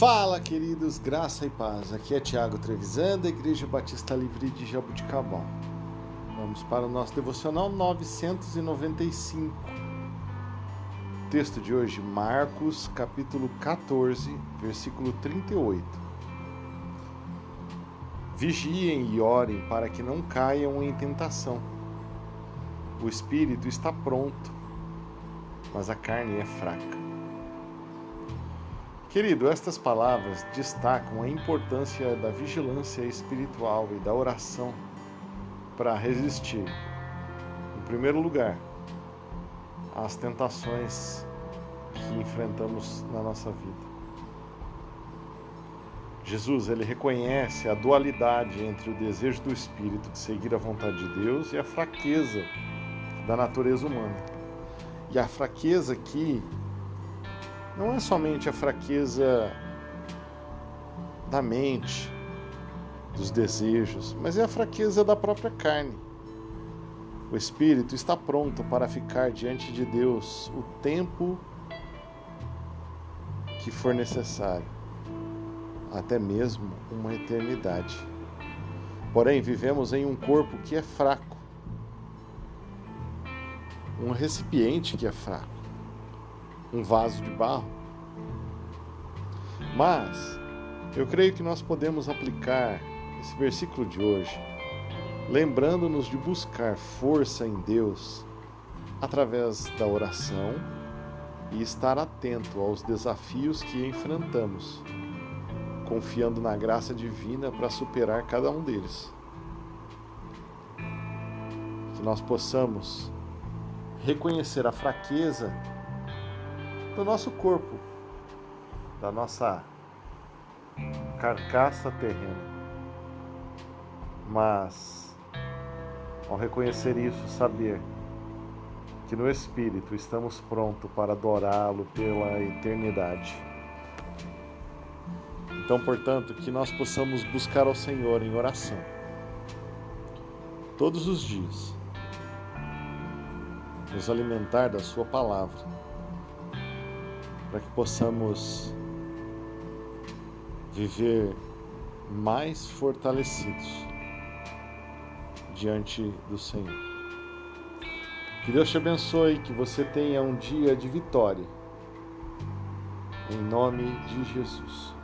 Fala, queridos, graça e paz. Aqui é Tiago Trevisan, da Igreja Batista Livre de Jabuticabal. Vamos para o nosso devocional 995. Texto de hoje, Marcos, capítulo 14, versículo 38. Vigiem e orem para que não caiam em tentação. O espírito está pronto, mas a carne é fraca. Querido, estas palavras destacam a importância da vigilância espiritual e da oração para resistir, em primeiro lugar, às tentações que enfrentamos na nossa vida. Jesus, ele reconhece a dualidade entre o desejo do espírito de seguir a vontade de Deus e a fraqueza da natureza humana. E a fraqueza aqui não é somente a fraqueza da mente, dos desejos, mas é a fraqueza da própria carne. O espírito está pronto para ficar diante de Deus o tempo que for necessário, até mesmo uma eternidade. Porém, vivemos em um corpo que é fraco, um recipiente que é fraco um vaso de barro. Mas eu creio que nós podemos aplicar esse versículo de hoje, lembrando-nos de buscar força em Deus através da oração e estar atento aos desafios que enfrentamos, confiando na graça divina para superar cada um deles. Que nós possamos reconhecer a fraqueza do nosso corpo, da nossa carcaça terrena. Mas, ao reconhecer isso, saber que no Espírito estamos prontos para adorá-lo pela eternidade. Então, portanto, que nós possamos buscar ao Senhor em oração todos os dias, nos alimentar da Sua palavra para que possamos viver mais fortalecidos diante do Senhor. Que Deus te abençoe, que você tenha um dia de vitória. Em nome de Jesus.